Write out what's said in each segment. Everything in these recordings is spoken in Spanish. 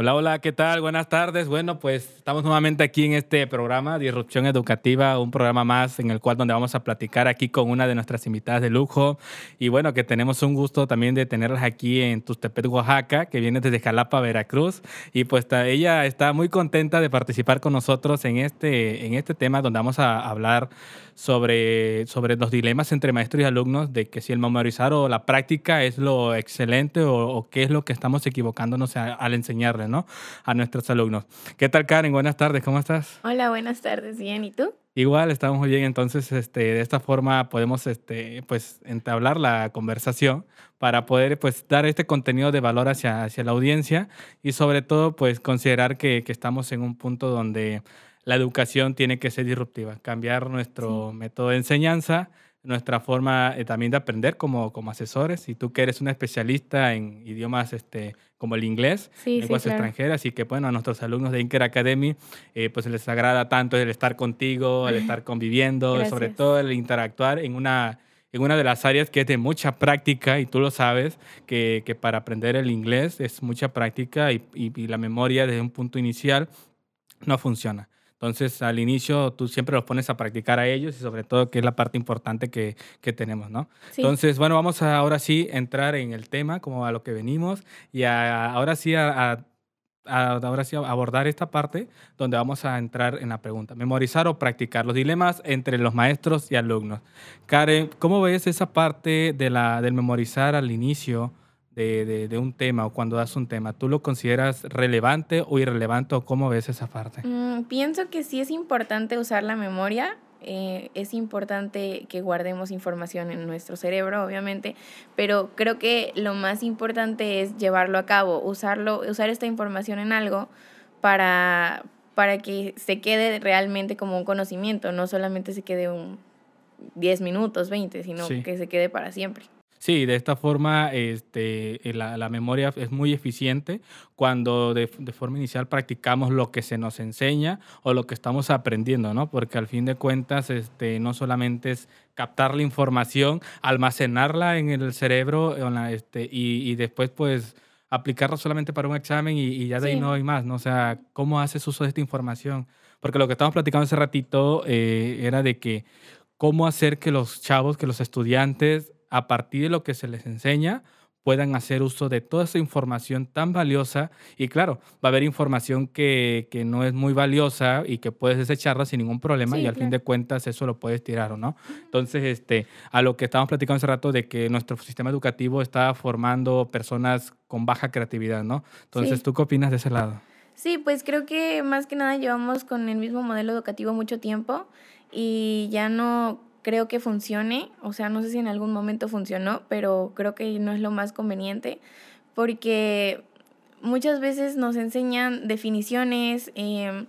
Hola, hola, ¿qué tal? Buenas tardes. Bueno, pues estamos nuevamente aquí en este programa, Disrupción Educativa, un programa más en el cual donde vamos a platicar aquí con una de nuestras invitadas de lujo. Y bueno, que tenemos un gusto también de tenerlas aquí en Tustepet, Oaxaca, que viene desde Jalapa, Veracruz. Y pues ella está muy contenta de participar con nosotros en este, en este tema donde vamos a hablar sobre, sobre los dilemas entre maestros y alumnos, de que si el memorizar o la práctica es lo excelente o, qué es lo que estamos equivocándonos al enseñarle ¿no? a nuestros alumnos. ¿Qué tal, Karen? Buenas tardes, ¿cómo estás? Hola, buenas tardes, bien, ¿y tú? Igual, estamos muy bien, entonces este, de esta forma podemos este, pues, entablar la conversación para poder pues, dar este contenido de valor hacia, hacia la audiencia y sobre todo pues, considerar que, que estamos en un punto donde la educación tiene que ser disruptiva, cambiar nuestro método de enseñanza, nuestra forma eh, también de aprender como, como asesores. Y tú que eres una especialista en idiomas este, como el inglés, lenguas extranjeras, y que bueno, a nuestros alumnos de Inker Academy eh, pues les agrada tanto el estar contigo, el estar conviviendo, sobre todo el interactuar en una, en una de las áreas que es de mucha práctica, y tú lo sabes, que, que para aprender el inglés es mucha práctica y, y, y la memoria desde un punto inicial no funciona. Entonces, al inicio tú siempre los pones a practicar a ellos y sobre todo que es la parte importante que, que tenemos, ¿no? Entonces, bueno, vamos a ahora sí entrar en el tema, como a lo que venimos, y ahora sí a, ahora sí abordar esta parte donde vamos a entrar en la pregunta. Memorizar o practicar los dilemas entre los maestros y alumnos. Karen, ¿cómo ves esa parte de la, del memorizar al inicio? De, un tema o cuando das un tema, ¿tú lo consideras relevante o irrelevante o cómo ves esa parte? Mm, pienso que sí es importante usar la memoria. Eh, es importante que guardemos información en nuestro cerebro, obviamente, pero creo que lo más importante es llevarlo a cabo, usarlo, usar esta información en algo para, para que se quede realmente como un conocimiento, no solamente se quede un 10 minutos, 20, sino que se quede para siempre. Sí, de esta forma este, eh, la, la memoria es muy eficiente cuando de, de, forma inicial practicamos lo que se nos enseña o lo que estamos aprendiendo, ¿no? Porque al fin de cuentas este, no solamente es captar la información, almacenarla en el cerebro este, y, y después pues aplicarla solamente para un examen y, y ya de ahí no hay más, ¿no? O sea, ¿cómo haces uso de esta información? Porque lo que estábamos platicando hace ratito eh, era de que cómo hacer que los chavos, que los estudiantes a partir de lo que se les enseña, puedan hacer uso de toda esa información tan valiosa. Y claro, va a haber información que, que no es muy valiosa y que puedes desecharla sin ningún problema y al fin de cuentas eso lo puedes tirar o no. Entonces, este, a lo que estábamos platicando hace rato de que nuestro sistema educativo está formando personas con baja creatividad, ¿no? Entonces, ¿tú qué opinas de ese lado? Sí, pues creo que más que nada llevamos con el mismo modelo educativo mucho tiempo y ya no creo que funcione, o sea, no sé si en algún momento funcionó, pero creo que no es lo más conveniente porque muchas veces nos enseñan definiciones, em,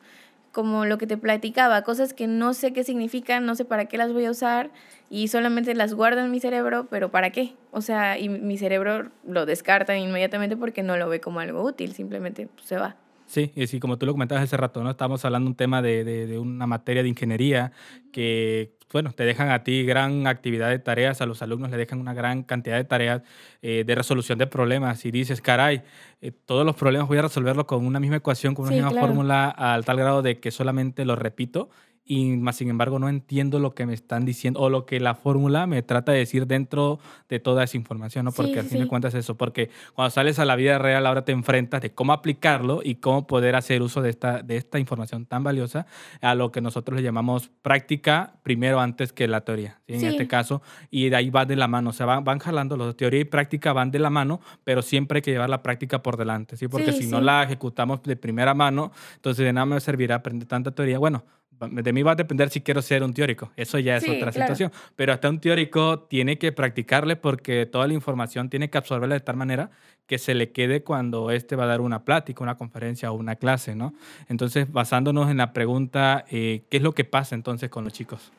como lo que te platicaba, cosas que no sé qué significan, no sé para qué las voy a usar y solamente las guardo en mi cerebro, pero ¿para qué? O sea, y mi cerebro lo descarta inmediatamente porque no lo ve como algo útil, simplemente se va. Sí, y sí, como tú lo comentabas hace rato, ¿no? Estamos hablando de un tema de, de, de una materia de ingeniería que bueno, te dejan a ti gran actividad de tareas, a los alumnos le dejan una gran cantidad de tareas eh, de resolución de problemas y dices, caray, eh, todos los problemas voy a resolverlos con una misma ecuación, con una misma fórmula, al tal grado de que solamente lo repito y más sin embargo no entiendo lo que me están diciendo o lo que la fórmula me trata de decir dentro de toda esa información, ¿no? Porque al fin de cuentas es eso, porque cuando sales a la vida real ahora te enfrentas de cómo aplicarlo y cómo poder hacer uso de esta, de esta información tan valiosa a lo que nosotros le llamamos práctica primero antes que la teoría, en este caso, y de ahí va de la mano, o sea, van, van jalando, los teoría y práctica van de la mano, pero siempre hay que llevar la práctica por delante, ¿sí? Porque si no la ejecutamos de primera mano, entonces de nada me servirá aprender tanta teoría. Bueno, de mí va a depender si quiero ser un teórico. Eso ya es otra situación. Pero hasta un teórico tiene que practicarle porque toda la información tiene que absorberla de tal manera que se le quede cuando éste va a dar una plática, una conferencia o una clase, ¿no? Entonces, basándonos en la pregunta, eh, ¿qué es lo que pasa entonces con los chicos?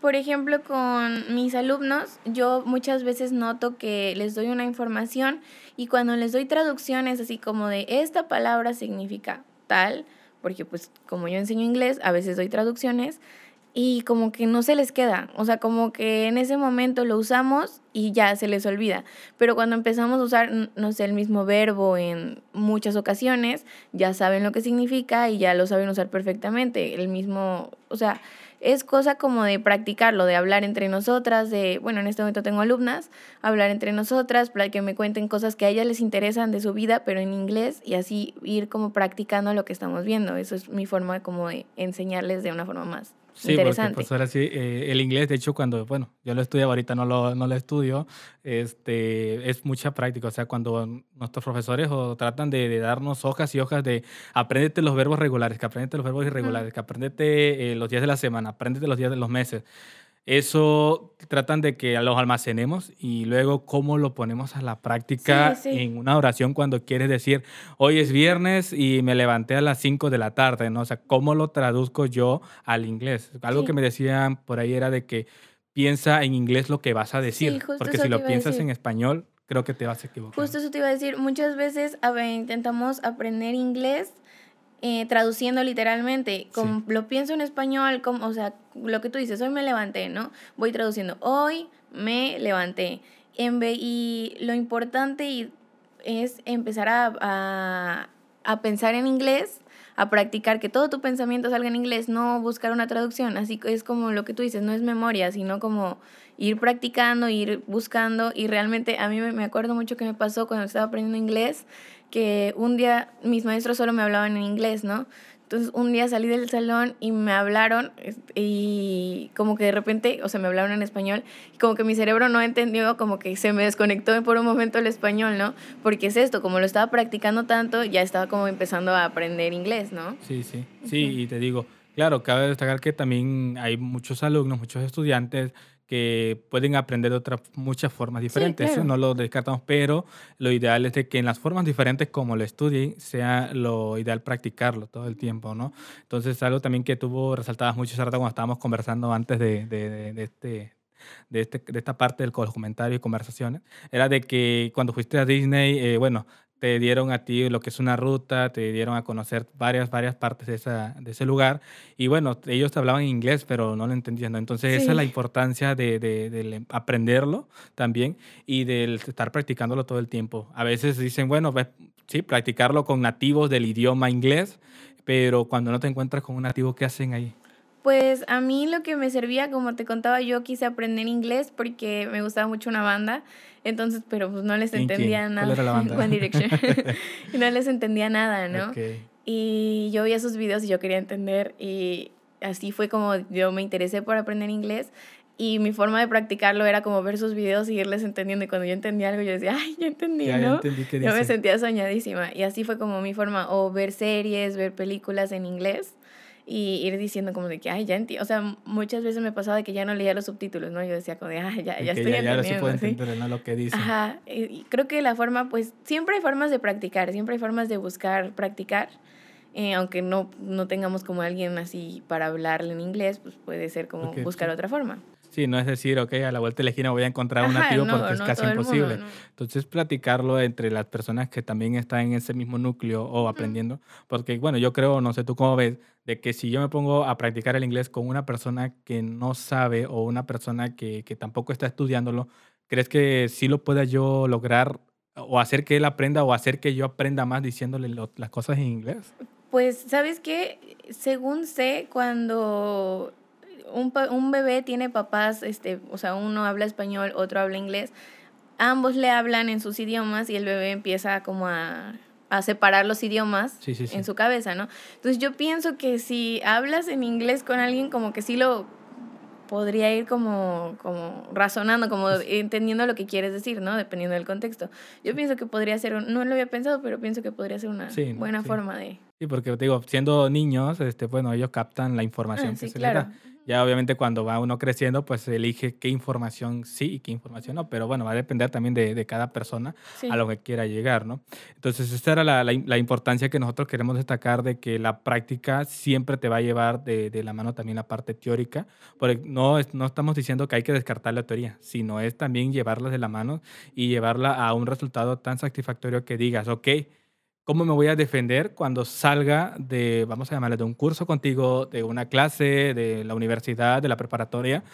Por ejemplo, con mis alumnos, yo muchas veces noto que les doy una información y cuando les doy traducciones así como de esta palabra significa tal, porque pues como yo enseño inglés, a veces doy traducciones y como que no se les queda, o sea, como que en ese momento lo usamos y ya se les olvida, pero cuando empezamos a usar, no sé, el mismo verbo en muchas ocasiones, ya saben lo que significa y ya lo saben usar perfectamente, el mismo, o sea, es cosa como de practicarlo, de hablar entre nosotras, de, bueno, en este momento tengo alumnas, hablar entre nosotras, para que me cuenten cosas que a ellas les interesan de su vida, pero en inglés, y así ir como practicando lo que estamos viendo. Eso es mi forma como de enseñarles de una forma más Sí, porque pues ahora sí, eh, el inglés, de hecho, cuando, bueno, yo lo estudio ahorita, no lo, no lo estudio, este, es mucha práctica. O sea, cuando nuestros profesores o tratan de, darnos hojas y hojas de apréndete los verbos regulares, que aprendete los verbos irregulares, que aprendete eh, los días de la semana, aprendete los días de los meses. Eso tratan de que los almacenemos y luego cómo lo ponemos a la práctica en una oración cuando quieres decir, hoy es viernes y me levanté a las 5 de la tarde, ¿no? O sea, ¿cómo lo traduzco yo al inglés? Algo que me decían por ahí era de que piensa en inglés lo que vas a decir, porque si lo piensas en español, creo que te vas a equivocar. Justo eso te iba a decir, muchas veces a ver, intentamos aprender inglés eh, traduciendo literalmente, como lo pienso en español, como, o sea, lo que tú dices, hoy me levanté, ¿no? Voy traduciendo, hoy me levanté. En y lo importante es empezar a, a, a pensar en inglés, a practicar que todo tu pensamiento salga en inglés, no buscar una traducción. Así que es como lo que tú dices, no es memoria, sino como ir practicando, ir buscando. Y realmente a mí me acuerdo mucho que me pasó cuando estaba aprendiendo inglés que un día mis maestros solo me hablaban en inglés, ¿no? Entonces un día salí del salón y me hablaron y como que de repente, o sea, me hablaron en español y como que mi cerebro no entendió, como que se me desconectó por un momento el español, ¿no? Porque es esto, como lo estaba practicando tanto, ya estaba como empezando a aprender inglés, ¿no? Sí, sí, sí, y te digo, claro, cabe destacar que también hay muchos alumnos, muchos estudiantes que pueden aprender de otras muchas formas diferentes. Eso no lo descartamos, pero lo ideal es de que en las formas diferentes como lo estudien, sea lo ideal practicarlo todo el tiempo, ¿no? Entonces, algo también que tuvo resaltadas mucho rato cuando estábamos conversando antes de, de, de, este de, este, de esta parte del comentario y conversaciones, era de que cuando fuiste a Disney, eh, bueno, te dieron a ti lo que es una ruta, te dieron a conocer varias, varias partes de, esa, de ese lugar. Y bueno, ellos te hablaban inglés, pero no lo entendían. Entonces, esa es la importancia de, de, aprenderlo también y de estar practicándolo todo el tiempo. A veces dicen, bueno, sí, practicarlo con nativos del idioma inglés, pero cuando no te encuentras con un nativo, ¿qué hacen ahí? Pues a mí lo que me servía, como te contaba, yo quise aprender inglés porque me gustaba mucho una banda, entonces, pero pues no les entendía nada. ¿Cuál era la banda? One Direction. y no les entendía nada, ¿no? Y yo veía sus videos y yo quería entender y así fue como yo me interesé por aprender inglés y mi forma de practicarlo era como ver sus videos y irles entendiendo y cuando yo entendía algo yo decía, ay, ya entendí, ¿no? Ya entendí qué yo me sentía soñadísima y así fue como mi forma, o ver series, ver películas en inglés y ir diciendo como de que, ay, ya entiendo. O sea, muchas veces me pasaba de que ya no leía los subtítulos, ¿no? Yo decía como de, ay, ya, ya estoy ya, entendiendo. Ya sí puedo entender ¿no? lo que dice. Ajá. Y creo que la forma, pues, siempre hay formas de practicar, siempre hay formas de buscar practicar. Eh, aunque no, no tengamos como alguien así para hablarle en inglés, pues puede ser como buscar otra forma. Sí, no es decir, ok, a la vuelta de la esquina voy a encontrar un nativo porque es casi imposible. Entonces, platicarlo entre las personas que también están en ese mismo núcleo o aprendiendo, porque, bueno, yo creo, no sé tú cómo ves, de que si yo me pongo a practicar el inglés con una persona que no sabe o una persona que, que tampoco está estudiándolo, ¿crees que sí lo pueda yo lograr o hacer que él aprenda o hacer que yo aprenda más diciéndole las cosas en inglés? Pues, ¿sabes qué? Según sé, cuando un, un bebé tiene papás, este, o sea, uno habla español, otro habla inglés, ambos le hablan en sus idiomas y el bebé empieza como a, a separar los idiomas en su cabeza, ¿no? Entonces yo pienso que si hablas en inglés con alguien, como que sí lo podría ir como, como razonando, como entendiendo lo que quieres decir, ¿no? Dependiendo del contexto. Yo pienso que podría ser, no lo había pensado, pero pienso que podría ser una buena forma de... Sí, porque te digo, siendo niños, este, bueno, ellos captan la información ah, que se les da. Ya obviamente cuando va uno creciendo, pues elige qué información sí y qué información no, pero bueno, va a depender también de, de cada persona a lo que quiera llegar, ¿no? Entonces, esta era la, la, importancia que nosotros queremos destacar de que la práctica siempre te va a llevar de, de la mano también la parte teórica, porque no, no estamos diciendo que hay que descartar la teoría, sino es también llevarla de la mano y llevarla a un resultado tan satisfactorio que digas, ok, ¿Cómo me voy a defender cuando salga de, vamos a llamarle, de un curso contigo, de una clase, de la universidad, de la preparatoria?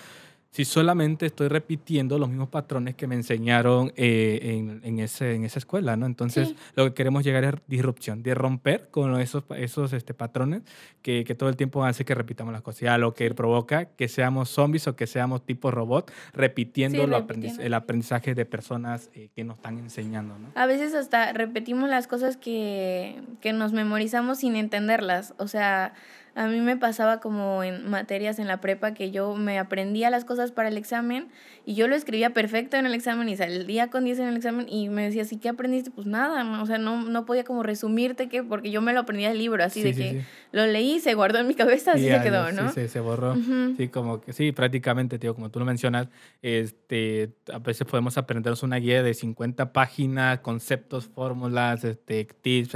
Si solamente estoy repitiendo los mismos patrones que me enseñaron eh, en, en, ese, en esa escuela, ¿no? Entonces, lo que queremos llegar es disrupción, de romper con esos, esos este, patrones que, que, todo el tiempo hace que repitamos las cosas. Ya lo que provoca que seamos zombies o que seamos tipo robot, repitiendo, el aprendizaje de personas eh, que nos están enseñando, ¿no? A veces hasta repetimos las cosas que, que nos memorizamos sin entenderlas. O sea, a mí me pasaba como en materias en la prepa que yo me aprendía las cosas para el examen y yo lo escribía perfecto en el examen y salía con 10 en el examen y me decía, ¿sí qué aprendiste? Pues nada, o sea, no, no podía como resumirte que, porque yo me lo aprendía del libro, así de que lo leí, se guardó en mi cabeza, así se quedó, ¿no? Sí, se borró. Sí, como que sí, prácticamente, tío, como tú lo mencionas, este, a veces podemos aprendernos una guía de 50 páginas, conceptos, fórmulas, este, tips,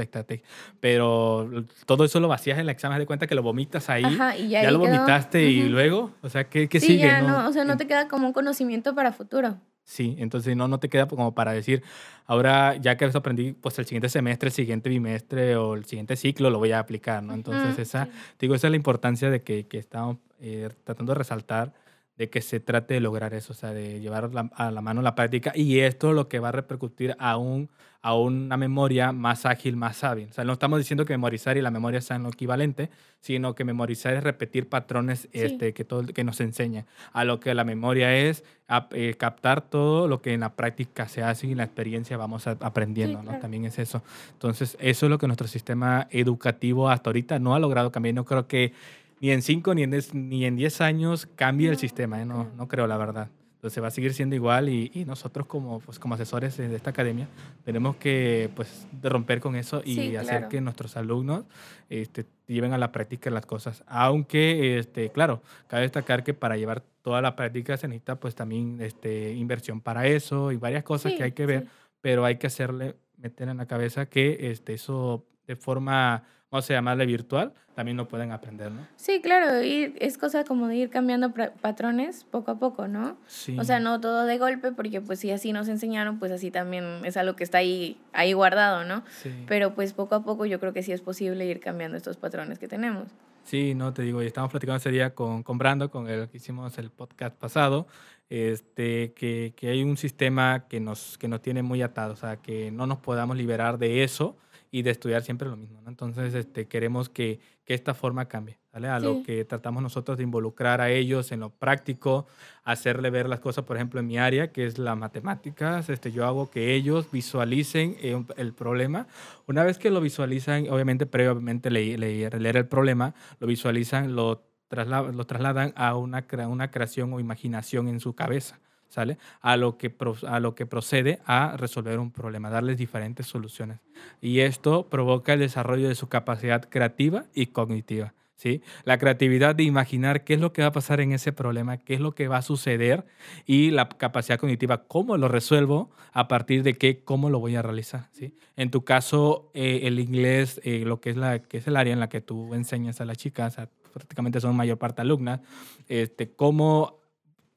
pero todo eso lo vacías en el examen, de cuenta que lo vomitas ahí, ya, lo vomitaste y luego, o sea, ¿qué, qué sigue? Ya, ¿no? o sea, no te queda como un conocimiento para futuro. Sí, entonces no, no te queda como para decir, ahora ya que aprendí, pues el siguiente semestre, el siguiente bimestre o el siguiente ciclo lo voy a aplicar, ¿no? Entonces, esa, digo, esa es la importancia de que, que estamos eh, tratando de resaltar de que se trate de lograr eso, o sea, de llevar a la mano la práctica y esto lo que va a repercutir a, un, a una memoria más ágil, más hábil. O sea, no estamos diciendo que memorizar y la memoria sean lo equivalente, sino que memorizar es repetir patrones este, que, todo, que nos enseñan. A lo que la memoria es eh, captar todo lo que en la práctica se hace y en la experiencia vamos aprendiendo, ¿no? También es eso. Entonces, eso es lo que nuestro sistema educativo hasta ahorita no ha logrado cambiar. No creo que ni en 5 ni en 10 ni en diez años cambie el sistema, ¿eh? no, no creo la verdad. Entonces va a seguir siendo igual y, y, nosotros como, pues, como asesores de esta academia tenemos que pues, romper con eso y hacer que nuestros alumnos este, lleven a la práctica las cosas. Aunque, este, claro, cabe destacar que para llevar toda la práctica se necesita pues también este, inversión para eso y varias cosas que hay que ver, pero hay que hacerle, meter en la cabeza que este, eso de forma vamos a llamarle virtual, también lo pueden aprender, ¿no? Sí, claro, y es cosa como de ir cambiando patrones poco a poco, ¿no? Sí. O sea, no todo de golpe, porque pues si así nos enseñaron, pues así también es algo que está ahí, ahí guardado, ¿no? Sí. Pero pues poco a poco yo creo que sí es posible ir cambiando estos patrones que tenemos. Sí, no, te digo, y estamos platicando ese día con, con Brando, con el que hicimos el podcast pasado, este, que, que hay un sistema que nos, que nos tiene muy atados, o sea, que no nos podamos liberar de eso, y de estudiar siempre lo mismo. ¿no? Entonces, este, queremos que, que esta forma cambie, ¿vale? A lo que tratamos nosotros de involucrar a ellos en lo práctico, hacerle ver las cosas, por ejemplo, en mi área, que es las matemáticas, este, yo hago que ellos visualicen eh, el problema. Una vez que lo visualizan, obviamente, previamente leer, leer el problema, lo visualizan, lo, lo trasladan a una, una creación o imaginación en su cabeza. ¿Sale? A lo, que a lo que procede a resolver un problema, darles diferentes soluciones. Y esto provoca el desarrollo de su capacidad creativa y cognitiva. ¿Sí? La creatividad de imaginar qué es lo que va a pasar en ese problema, qué es lo que va a suceder y la capacidad cognitiva, cómo lo resuelvo, a partir de qué, cómo lo voy a realizar. ¿sí? En tu caso, eh, el inglés, eh, lo que es, la, que es el área en la que tú enseñas a las chicas, prácticamente son mayor parte alumnas, este, cómo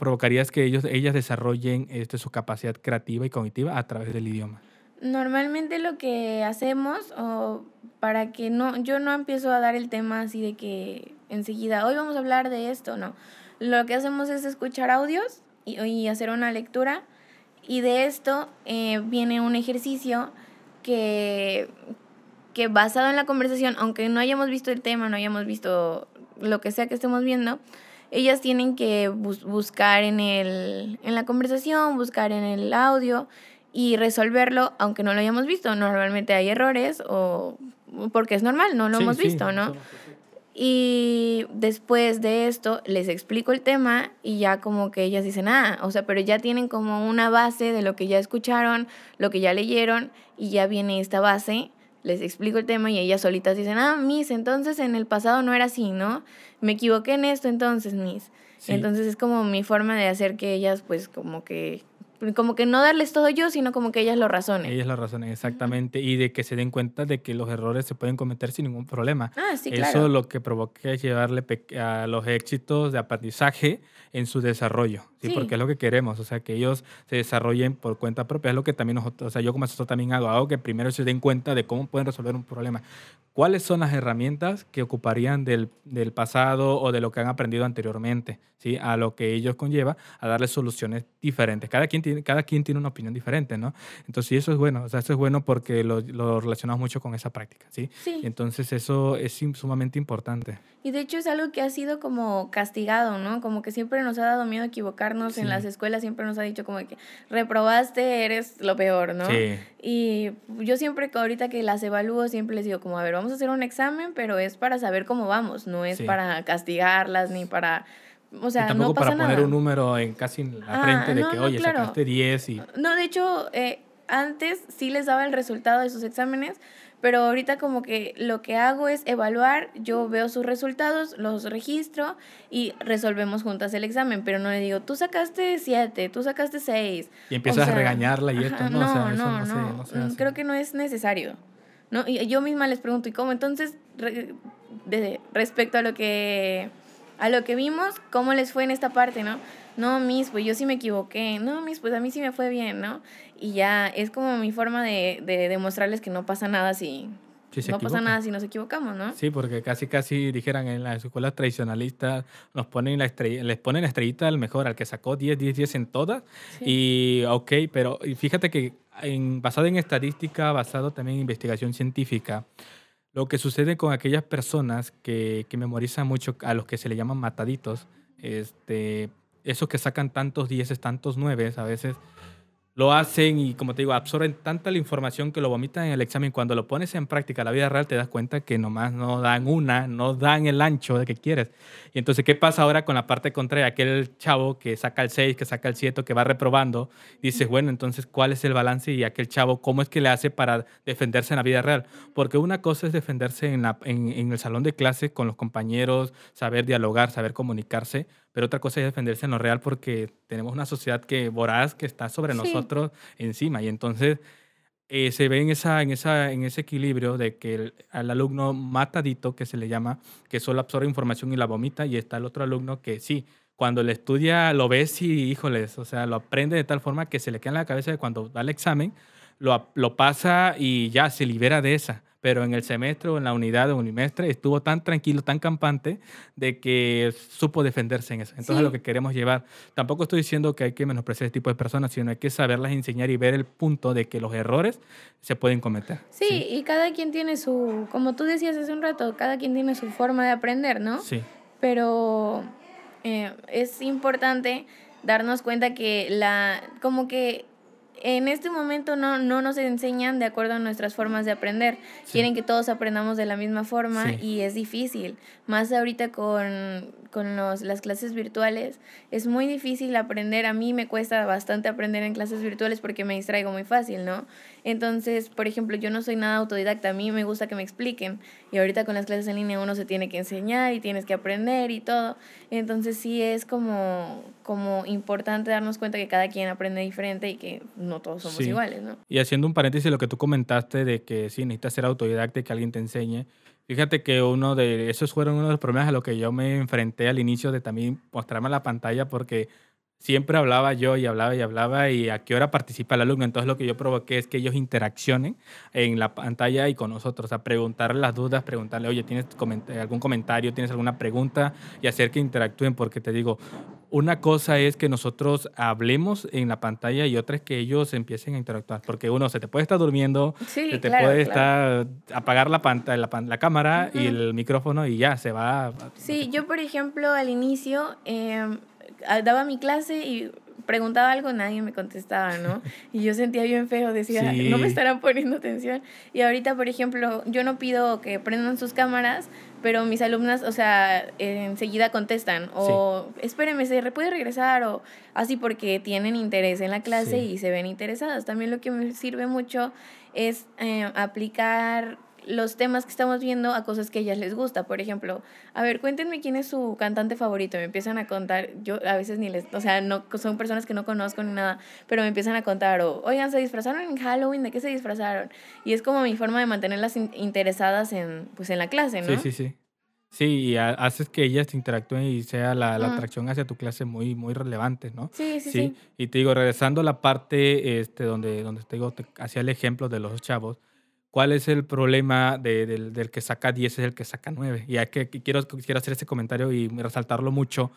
provocarías que ellos, ellas desarrollen este, su capacidad creativa y cognitiva a través del idioma? Normalmente lo que hacemos, o para que no, yo no empiezo a dar el tema así de que enseguida, hoy vamos a hablar de esto, no. Lo que hacemos es escuchar audios y, hacer una lectura y de esto eh, viene un ejercicio que, que basado en la conversación, aunque no hayamos visto el tema, no hayamos visto lo que sea que estemos viendo, ellas tienen que buscar en, el, en la conversación, buscar en el audio y resolverlo, aunque no lo hayamos visto. Normalmente hay errores o porque es normal, no lo hemos visto, ¿no? Y después de esto les explico el tema y ya como que ellas dicen, ah, o sea, pero ya tienen como una base de lo que ya escucharon, lo que ya leyeron y ya viene esta base les explico el tema y ellas solitas dicen, ah, Miss, entonces en el pasado no era así, ¿no? Me equivoqué en esto entonces, Miss. Entonces es como mi forma de hacer que ellas pues como que como que no darles todo yo, sino como que ellas lo razonen. Ellas lo razonen, exactamente. Y de que se den cuenta de que los errores se pueden cometer sin ningún problema. Ah, sí, claro. Eso lo que provoca es llevarle a los éxitos de aprendizaje en su desarrollo. ¿Sí? Porque es lo que queremos, o sea, que ellos se desarrollen por cuenta propia. Es lo que también nosotros, o sea, yo como asesor también hago, hago que primero se den cuenta de cómo pueden resolver un problema. ¿Cuáles son las herramientas que ocuparían del, del pasado o de lo que han aprendido anteriormente, ¿sí? A lo que ellos conlleva, a darles soluciones diferentes. Cada quien tiene, cada quien tiene una opinión diferente, ¿no? Entonces, eso es bueno, o sea, eso es bueno porque lo, lo relacionamos mucho con esa práctica, ¿sí? Sí. Entonces, eso es sumamente importante. Y de hecho es algo que ha sido como castigado, ¿no? Como que siempre nos ha dado miedo equivocarnos en las escuelas, siempre nos ha dicho como que reprobaste, eres lo peor, ¿no? Sí. Y yo siempre, ahorita que las evalúo, siempre les digo como, a ver, vamos a hacer un examen, pero es para saber cómo vamos, no es para castigarlas ni para... O sea, y tampoco no pasa para poner nada. un número en casi en la Ah, frente de no, que, no, oye, claro. sacaste 10 y... No, de hecho, eh, antes sí les daba el resultado de sus exámenes, pero ahorita como que lo que hago es evaluar, yo veo sus resultados, los registro y resolvemos juntas el examen, pero no le digo, tú sacaste 7, tú sacaste 6. Y empiezas a regañarla y esto, ¿no? O sea, eso no no, no mm, hace. creo que no es necesario. ¿no? Y yo misma les pregunto, ¿y cómo? Entonces, re- de- respecto a lo que a lo que vimos, ¿cómo les fue en esta parte, no? No, Miss, pues yo sí me equivoqué. No, Miss, pues a mí sí me fue bien, ¿no? Y ya es como mi forma de, de demostrarles que no pasa nada si... Si no pasa nada si nos equivocamos, ¿no? Sí, porque casi casi dijeran en las escuelas tradicionalistas nos ponen la estrella, les ponen la estrellita al mejor, al que sacó 10, 10, 10 en todas. Y ok, pero fíjate que en, basado en estadística, basado también en investigación científica, lo que sucede con aquellas personas que, que memorizan mucho, a los que se le llaman mataditos, este, esos que sacan tantos 10, tantos 9, a veces lo hacen y, como te digo, absorben tanta la información que lo vomitan en el examen. Cuando lo pones en práctica, la vida real, te das cuenta que nomás no dan una, no dan el ancho de que quieres. Y entonces, ¿qué pasa ahora con la parte contraria? Aquel chavo que saca el 6, que saca el 7, que va reprobando, dices, bueno, entonces, ¿cuál es el balance? Y aquel chavo, ¿cómo es que le hace para defenderse en la vida real? Porque una cosa es defenderse en, la, en, en el salón de clase con los compañeros, saber dialogar, saber comunicarse, pero otra cosa es defenderse en lo real porque tenemos una sociedad que voraz, que está sobre Sí. nosotros encima. Y entonces eh, se ve en, esa, en, esa, en ese equilibrio de que el, al alumno matadito, que se le llama, que solo absorbe información y la vomita, y está el otro alumno que sí, cuando le estudia lo ves y, híjoles, o sea, lo aprende de tal forma que se le queda en la cabeza de cuando da el examen, lo, lo pasa y ya se libera de esa. Pero en el semestre o en la unidad o unimestre estuvo tan tranquilo, tan campante, de que supo defenderse en eso. Entonces, Sí. lo que queremos llevar, tampoco estoy diciendo que hay que menospreciar este tipo de personas, sino hay que saberlas enseñar y ver el punto de que los errores se pueden cometer. Sí, y cada quien tiene su, como tú decías hace un rato, cada quien tiene su forma de aprender, ¿no? Sí. pero eh, es importante darnos cuenta que la como que en este momento no, no nos enseñan de acuerdo a nuestras formas de aprender. Sí. Quieren que todos aprendamos de la misma forma Sí. y es difícil. Más ahorita con, con los, las clases virtuales. Es muy difícil aprender. A mí me cuesta bastante aprender en clases virtuales porque me distraigo muy fácil, ¿no? Entonces, por ejemplo, yo no soy nada autodidacta. A mí me gusta que me expliquen. Y ahorita con las clases en línea uno se tiene que enseñar y tienes que aprender y todo. Entonces sí es como, como importante darnos cuenta que cada quien aprende diferente y que no todos somos Sí. iguales, ¿no? Y haciendo un paréntesis, lo que tú comentaste de que sí, necesitas ser autodidacta y que alguien te enseñe. Fíjate que uno de esos fueron uno de los problemas a los que yo me enfrenté al inicio de también mostrarme la pantalla porque siempre hablaba yo y hablaba y hablaba y a qué hora participa el alumno. Entonces lo que yo provoqué es que ellos interaccionen en la pantalla y con nosotros, a preguntarle las dudas, preguntarle, oye, ¿tienes coment- algún comentario? ¿Tienes alguna pregunta? Y hacer que interactúen porque te digo, una cosa es que nosotros hablemos en la pantalla y otra es que ellos empiecen a interactuar. Porque uno se te puede estar durmiendo, Sí, se te claro, puede claro. estar apagar la pantalla, la, pan- la cámara y el micrófono y ya se va. Sí, yo por ejemplo al inicio em, daba mi clase y preguntaba algo, nadie me contestaba, ¿no? Y yo sentía bien feo, decía, Sí. no me estarán poniendo atención. Y ahorita, por ejemplo, yo no pido que prendan sus cámaras, pero mis alumnas, o sea, enseguida contestan, o espéreme, ¿se puede regresar? O así porque tienen interés en la clase Sí. y se ven interesadas. También lo que me sirve mucho es eh, aplicar los temas que estamos viendo a cosas que a ellas les gusta. Por ejemplo, a ver, cuéntenme quién es su cantante favorito. Me empiezan a contar, yo a veces ni les, o sea, no son personas que no conozco ni nada, pero me empiezan a contar, o, oigan, se disfrazaron en Halloween, ¿de qué se disfrazaron? Y es como mi forma de mantenerlas in- interesadas en, pues, en la clase, ¿no? Sí, sí, sí. Sí, y haces que ellas interactúen y sea la, la atracción hacia tu clase muy, muy relevante, ¿no? Sí, sí, sí, Y te digo, regresando a la parte este, donde, donde te digo, hacía el ejemplo de los chavos, ¿cuál es el problema del, del, que saca 10 es el que saca 9? Y que, quiero, quiero hacer ese comentario y resaltarlo mucho,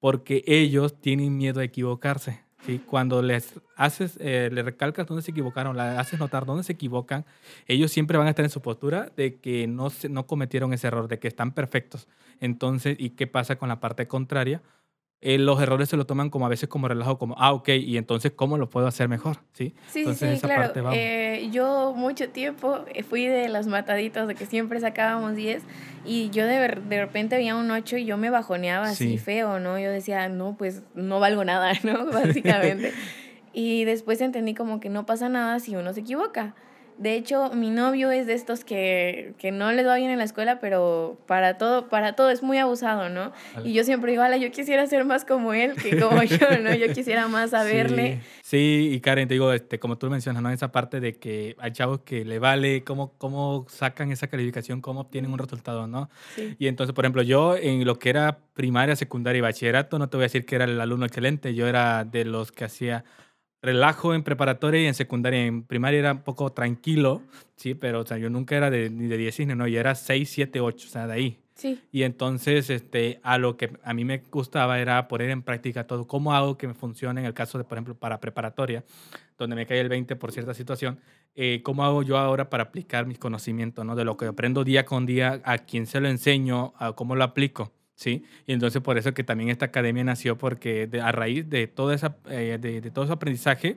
porque ellos tienen miedo a equivocarse. ¿sí? Cuando les haces, eh, le recalcas dónde se equivocaron, le haces notar dónde se equivocan, ellos siempre van a estar en su postura de que no, no cometieron ese error, de que están perfectos. Entonces, ¿y qué pasa con la parte contraria? Eh, los errores se lo toman como a veces como relajo, como, ah, ok, y entonces, ¿cómo lo puedo hacer mejor? Sí, sí, sí, claro. Eh, yo mucho tiempo fui de los mataditos, de que siempre sacábamos 10, y yo de, de repente había un 8 y yo me bajoneaba así feo, ¿no? Yo decía, no, pues no valgo nada, ¿no? Básicamente. y después entendí como que no pasa nada si uno se equivoca. De hecho, mi novio es de estos que, que no les va bien en la escuela, pero para todo, para todo es muy abusado, ¿no? Y yo siempre digo, ala, yo quisiera ser más como él que como yo, ¿no? Yo quisiera más saberle. Sí, y Karen, te digo, este, como tú mencionas, ¿no? Esa parte de que hay chavos que le vale cómo, cómo sacan esa calificación, cómo obtienen un resultado, ¿no? Sí. Y entonces, por ejemplo, yo en lo que era primaria, secundaria y bachillerato, no te voy a decir que era el alumno excelente, yo era de los que hacía relajo en preparatoria y en secundaria. En primaria era un poco tranquilo, sí, pero o sea, yo nunca era de, ni de 10 no, yo era 6, 7, 8, o sea, de ahí. Sí. Y entonces, este, a lo que a mí me gustaba era poner en práctica todo. ¿Cómo hago que me funcione en el caso de, por ejemplo, para preparatoria, donde me cae el 20 por cierta situación? Eh, ¿Cómo hago yo ahora para aplicar mis conocimientos, ¿no? De lo que aprendo día con día, a quién se lo enseño, a cómo lo aplico. ¿Sí? Y entonces por eso que también esta academia nació porque a raíz de, todo esa, eh, de, todo ese aprendizaje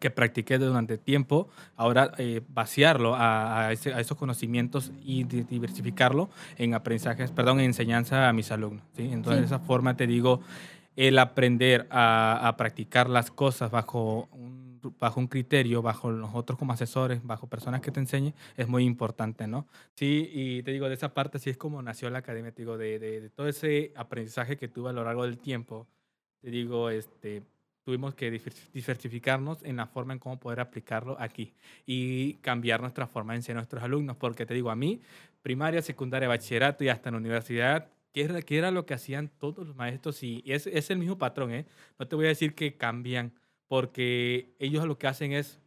que practiqué durante tiempo, ahora eh, vaciarlo a, esos conocimientos y diversificarlo en aprendizajes, perdón, en enseñanza a mis alumnos, ¿sí? Entonces de esa forma te digo, el aprender a, a practicar las cosas bajo un bajo un criterio, bajo nosotros como asesores, bajo personas que te enseñen, es muy importante, ¿no? Sí, y te digo, de esa parte, así es como nació la academia, te digo, de, de, todo ese aprendizaje que tuve a lo largo del tiempo, te digo, este, tuvimos que diversificarnos en la forma en cómo poder aplicarlo aquí y cambiar nuestra forma de enseñar a nuestros alumnos, porque te digo, a mí, primaria, secundaria, bachillerato y hasta en la universidad, ¿qué era, qué era lo que hacían todos los maestros? Y es, es el mismo patrón, ¿eh? No te voy a decir que cambian porque ellos lo que hacen es,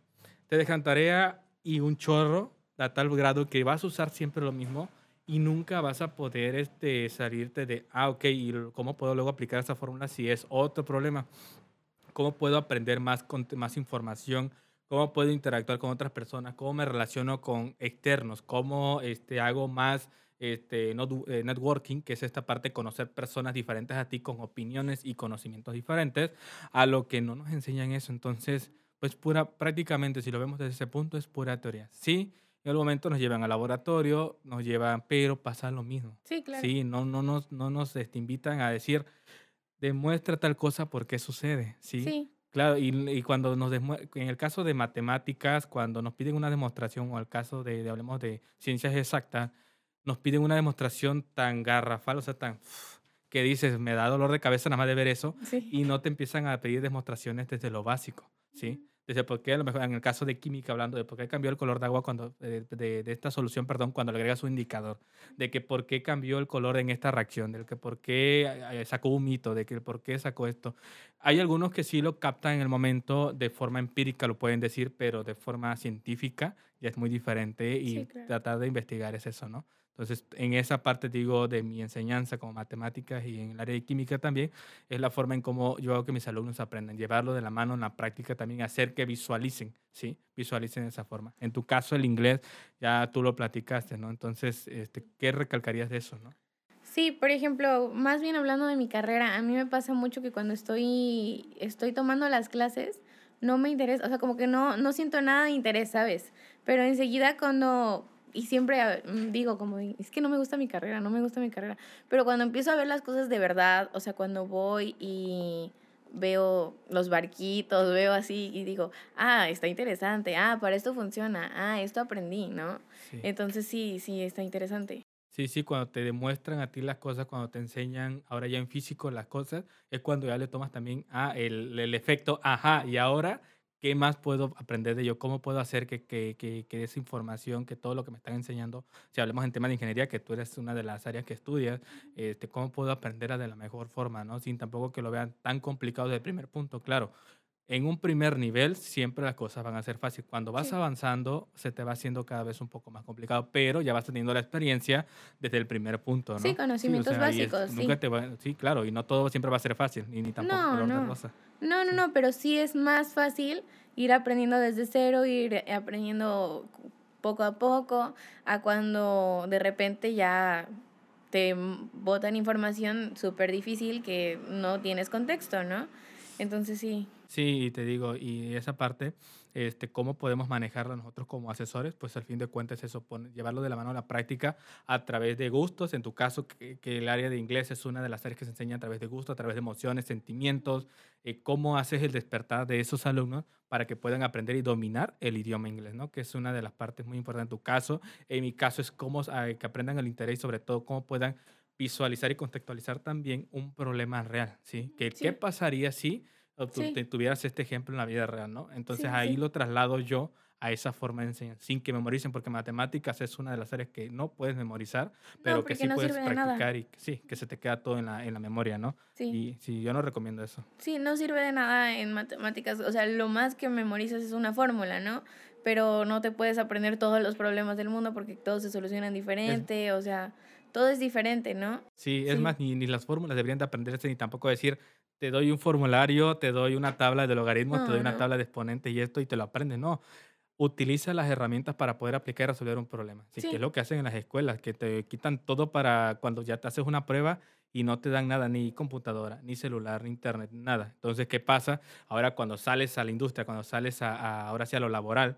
te dejan tarea y un chorro a tal grado que vas a usar siempre lo mismo y nunca vas a poder este, salirte de, ah, ok, ¿y cómo puedo luego aplicar esa fórmula si es otro problema? ¿Cómo puedo aprender más, con, más información? ¿Cómo puedo interactuar con otras personas? ¿Cómo me relaciono con externos? ¿Cómo este, hago más este, eh, networking, que es esta parte de conocer personas diferentes a ti con opiniones y conocimientos diferentes, a lo que no nos enseñan eso. Entonces, pues pura, prácticamente, si lo vemos desde ese punto, es pura teoría. Sí, en algún momento nos llevan al laboratorio, nos llevan, pero pasa lo mismo. Sí, claro. Sí, no, no nos, no nos este, invitan a decir, demuestra tal cosa porque sucede. Sí. sí. Claro, y, y cuando nos en el caso de matemáticas, cuando nos piden una demostración o el caso de, de hablemos de ciencias exactas, nos piden una demostración tan garrafal, o sea, tan que dices, me da dolor de cabeza nada más de ver eso, y no te empiezan a pedir demostraciones desde lo básico, ¿sí? Desde por qué, a lo mejor en el caso de química, hablando de por qué cambió el color de agua cuando, de, de, esta solución, perdón, cuando le agregas un indicador, de que por qué cambió el color en esta reacción, de que por qué eh, sacó un mito, de que por qué sacó esto. Hay algunos que sí lo captan en el momento de forma empírica, lo pueden decir, pero de forma científica ya es muy diferente y tratar de investigar es eso, ¿no? Entonces, en esa parte, digo, de mi enseñanza como matemáticas y en el área de química también, es la forma en cómo yo hago que mis alumnos aprendan, llevarlo de la mano en la práctica también, hacer que visualicen, ¿sí? Visualicen de esa forma. En tu caso, el inglés, ya tú lo platicaste, ¿no? Entonces, este, ¿qué recalcarías de eso, no? Sí, por ejemplo, más bien hablando de mi carrera, a mí me pasa mucho que cuando estoy, estoy tomando las clases, no me interesa, o sea, como que no, no siento nada de interés, ¿sabes? Pero enseguida cuando y siempre mm, digo como, es que no me gusta mi carrera, no me gusta mi carrera. Pero cuando empiezo a ver las cosas de verdad, o sea, cuando voy y veo los barquitos, veo así y digo, ah, está interesante, ah, para esto funciona, ah, esto aprendí, ¿no? Entonces sí, sí, está interesante. Sí, sí, cuando te demuestran a ti las cosas, cuando te enseñan ahora ya en físico las cosas, es cuando ya le tomas también ah, el, el efecto, ajá, y ahora ¿Qué más puedo aprender de ello? ¿Cómo puedo hacer que, que, que, que, esa información, que todo lo que me están enseñando, si hablemos en tema de ingeniería, que tú eres una de las áreas que estudias, este, ¿cómo puedo aprender de la mejor forma? ¿no? Sin tampoco que lo vean tan complicado desde el primer punto. Claro, en un primer nivel siempre las cosas van a ser fáciles. Cuando vas avanzando, se te va haciendo cada vez un poco más complicado, pero ya vas teniendo la experiencia desde el primer punto, ¿no? Sí, conocimientos básicos. sí. sí, claro, y no todo siempre va a ser fácil, ni, ni tampoco no, no. No, no, no, pero sí es más fácil ir aprendiendo desde cero, ir aprendiendo poco a poco, a cuando de repente ya te botan información súper difícil que no tienes contexto, ¿no? Entonces sí. Sí, te digo, y esa parte, este, cómo podemos manejarla nosotros como asesores, pues al fin de cuentas eso, llevarlo de la mano a la práctica a través de gustos, en tu caso, que, el área de inglés es una de las áreas que se enseña a través de gustos, a través de emociones, sentimientos, eh, cómo haces el despertar de esos alumnos para que puedan aprender y dominar el idioma inglés, ¿no? Que es una de las partes muy importantes en tu caso. En mi caso es cómo ah, que aprendan el interés y sobre todo cómo puedan visualizar y contextualizar también un problema real, ¿sí? Que, ¿Qué pasaría si tuvieras este ejemplo en la vida real, ¿no? Entonces ahí lo traslado yo a esa forma de enseñar, sin que memoricen, porque matemáticas es una de las áreas que no puedes memorizar, pero que sí puedes practicar y sí, que se te queda todo en la, en la memoria, ¿no? Sí. Y sí, yo no recomiendo eso. Sí, no sirve de nada en matemáticas, o sea, lo más que memorizas es una fórmula, ¿no? Pero no te puedes aprender todos los problemas del mundo porque todos se solucionan diferente, o sea, todo es diferente, ¿no? Sí, es más, ni, ni las fórmulas deberían de aprenderse, ni tampoco decir, te doy un formulario, te doy una tabla de logaritmos, te doy una tabla de exponentes y esto y te lo aprendes. No, utiliza las herramientas para poder aplicar y resolver un problema. Sí. Que es lo que hacen en las escuelas, que te quitan todo para cuando ya te haces una prueba y no te dan nada, ni computadora, ni celular, ni internet, nada. Entonces, ¿qué pasa? Ahora cuando sales a la industria, cuando sales a, ahora sí a lo laboral,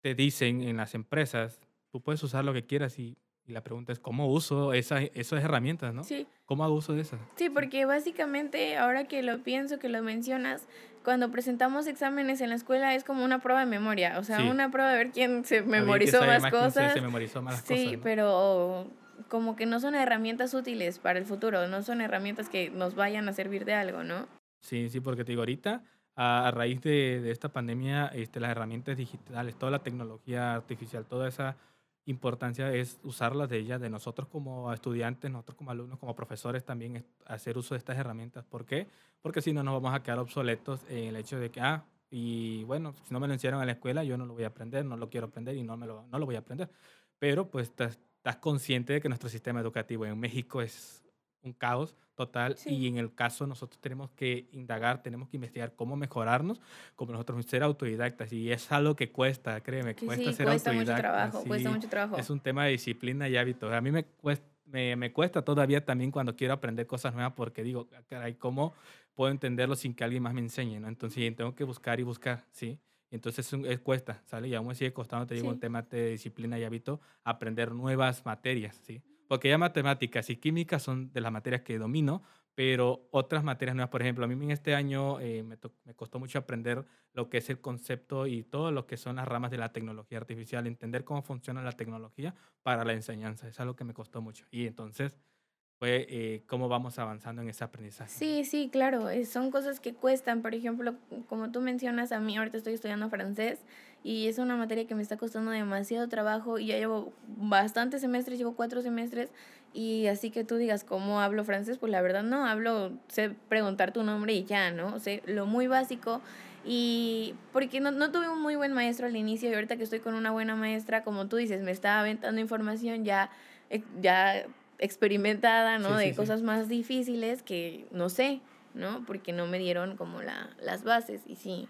te dicen en las empresas, tú puedes usar lo que quieras y y la pregunta es, ¿cómo uso esa, esas herramientas, no? Sí. ¿Cómo hago uso de esas? Sí, porque básicamente, ahora que lo pienso, que lo mencionas, cuando presentamos exámenes en la escuela es como una prueba de memoria, o sea, una prueba de ver quién se memorizó más, cosas. Se, memorizó más sí, cosas, pero como que no son herramientas útiles para el futuro, no son herramientas que nos vayan a servir de algo, ¿no? Sí, sí, porque te digo, ahorita, a, raíz de, de, esta pandemia, este, las herramientas digitales, toda la tecnología artificial, toda esa importancia es usarlas de ellas, de nosotros como estudiantes, nosotros como alumnos, como profesores también, hacer uso de estas herramientas. ¿Por qué? Porque si no nos vamos a quedar obsoletos en el hecho de que, ah, y bueno, si no me lo enseñaron en la escuela, yo no lo voy a aprender, no lo quiero aprender y no, me lo, no lo voy a aprender. Pero pues estás, estás consciente de que nuestro sistema educativo en México es un caos total y en el caso nosotros tenemos que indagar, tenemos que investigar cómo mejorarnos, como nosotros ser autodidactas y es algo que cuesta, créeme, cuesta ser cuesta autodidacta. Mucho trabajo, cuesta mucho trabajo. Es un tema de disciplina y hábitos. A mí me cuesta, me, me, cuesta todavía también cuando quiero aprender cosas nuevas porque digo, ah, caray, ¿cómo puedo entenderlo sin que alguien más me enseñe? ¿no? Entonces tengo que buscar y buscar, ¿sí? Entonces es, cuesta, ¿sale? Y aún me sigue costando, te digo, un tema de disciplina y hábito, aprender nuevas materias, ¿sí? Porque ya matemáticas y química son de las materias que domino, pero otras materias nuevas, por ejemplo, a mí en este año eh, me, me, costó mucho aprender lo que es el concepto y todo lo que son las ramas de la tecnología artificial, entender cómo funciona la tecnología para la enseñanza, es algo que me costó mucho. Y entonces eh, cómo vamos avanzando en ese aprendizaje. Sí, sí, claro, son cosas que cuestan. Por ejemplo, como tú mencionas, a mí ahorita estoy estudiando francés y es una materia que me está costando demasiado trabajo y ya llevo bastantes semestres, llevo cuatro semestres y así que tú digas cómo hablo francés, pues la verdad no, hablo, sé preguntar tu nombre y ya, ¿no? Sé lo muy básico y porque no, no tuve un muy buen maestro al inicio y ahorita que estoy con una buena maestra, como tú dices, me está aventando información ya, eh, ya experimentada, ¿no? de cosas más difíciles que no sé, ¿no? Porque no me dieron como la, las bases y sí.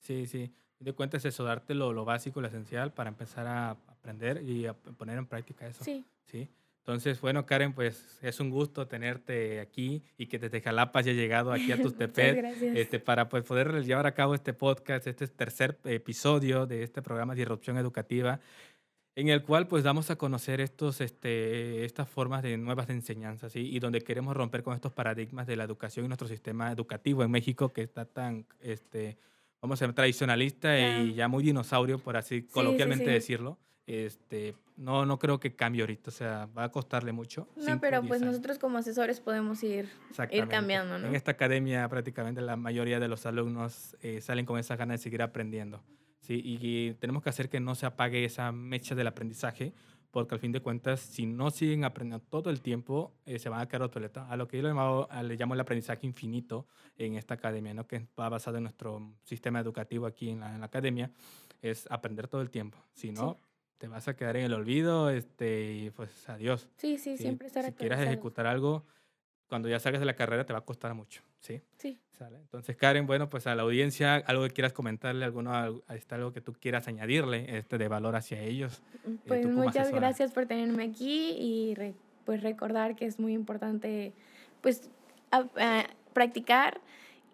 Sí, sí. De cuenta es eso, darte lo, lo, básico, lo esencial para empezar a aprender y a poner en práctica eso. Sí. Sí. Entonces, bueno, Karen, pues es un gusto tenerte aquí y que desde Jalapa haya llegado aquí a Tustepet este, para pues, poder llevar a cabo este podcast, este tercer episodio de este programa de Disrupción Educativa en el cual pues damos a conocer estos, este, estas formas de nuevas de enseñanza, ¿sí? y donde queremos romper con estos paradigmas de la educación y nuestro sistema educativo en México que está tan, este, vamos a ser tradicionalista y ya muy dinosaurio, por así coloquialmente decirlo. este, no, no creo que cambie ahorita, o sea, va a costarle mucho. No, pero pues nosotros como asesores podemos ir, ir cambiando, ¿no? En esta academia prácticamente la mayoría de los alumnos eh, salen con esa ganas de seguir aprendiendo, ¿sí? Y, tenemos que hacer que no se apague esa mecha del aprendizaje, porque al fin de cuentas, si no siguen aprendiendo todo el tiempo, eh, se van a quedar obsoletos. A lo que yo le llamo, le llamo el aprendizaje infinito en esta academia, ¿no? que va basado en nuestro sistema educativo aquí en la, en la academia, es aprender todo el tiempo. Si no, te vas a quedar en el olvido este, y pues adiós. Sí, sí, siempre estar Si quieres ejecutar algo, cuando ya salgas de la carrera te va a costar mucho, ¿sí? Sí. ¿Sale? Entonces, Karen, bueno, pues a la audiencia, algo que quieras comentarle, alguno, algo que tú quieras añadirle este, de valor hacia ellos. Mm, eh, pues muchas gracias por tenerme aquí y pues recordar que es muy importante pues practicar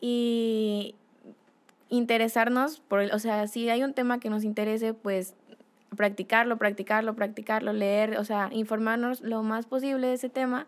y interesarnos por, el, o sea, si hay un tema que nos interese, pues practicarlo, practicarlo, practicarlo, leer, o sea, informarnos lo más posible de ese tema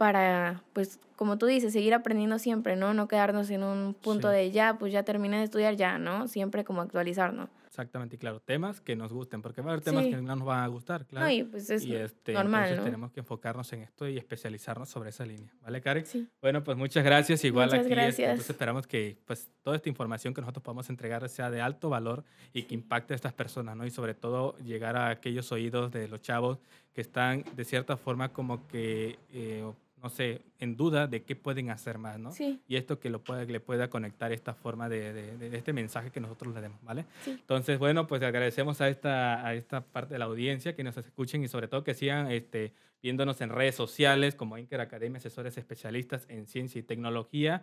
para, pues, como tú dices, seguir aprendiendo siempre, ¿no? No quedarnos en un punto de ya, pues ya terminé de estudiar, ya, ¿no? Siempre como actualizarnos. Exactamente, y claro, temas que nos gusten, porque va a haber temas que no nos van a gustar, claro. No, y pues es este, normal, entonces tenemos que enfocarnos en esto y especializarnos sobre esa línea, ¿vale, Karen? Sí. Bueno, pues muchas gracias, igual muchas aquí este, gracias. esperamos que pues toda esta información que nosotros podamos entregar sea de alto valor y que impacte a estas personas, ¿no? Y sobre todo llegar a aquellos oídos de los chavos que están de cierta forma como que... Eh, no sé, en duda de qué pueden hacer más, ¿no? Sí. Y esto que lo pueda, le pueda conectar esta forma de, de, este mensaje que nosotros le demos, ¿vale? Sí. Entonces, bueno, pues agradecemos a esta, a esta parte de la audiencia que nos escuchen y sobre todo que sigan este, viéndonos en redes sociales como Inker Academia, asesores especialistas en ciencia y tecnología.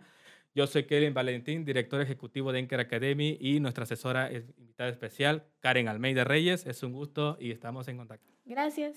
Yo soy Kevin Valentín, director ejecutivo de Inker Academy y nuestra asesora invitada especial, Karen Almeida Reyes. Es un gusto y estamos en contacto. Gracias.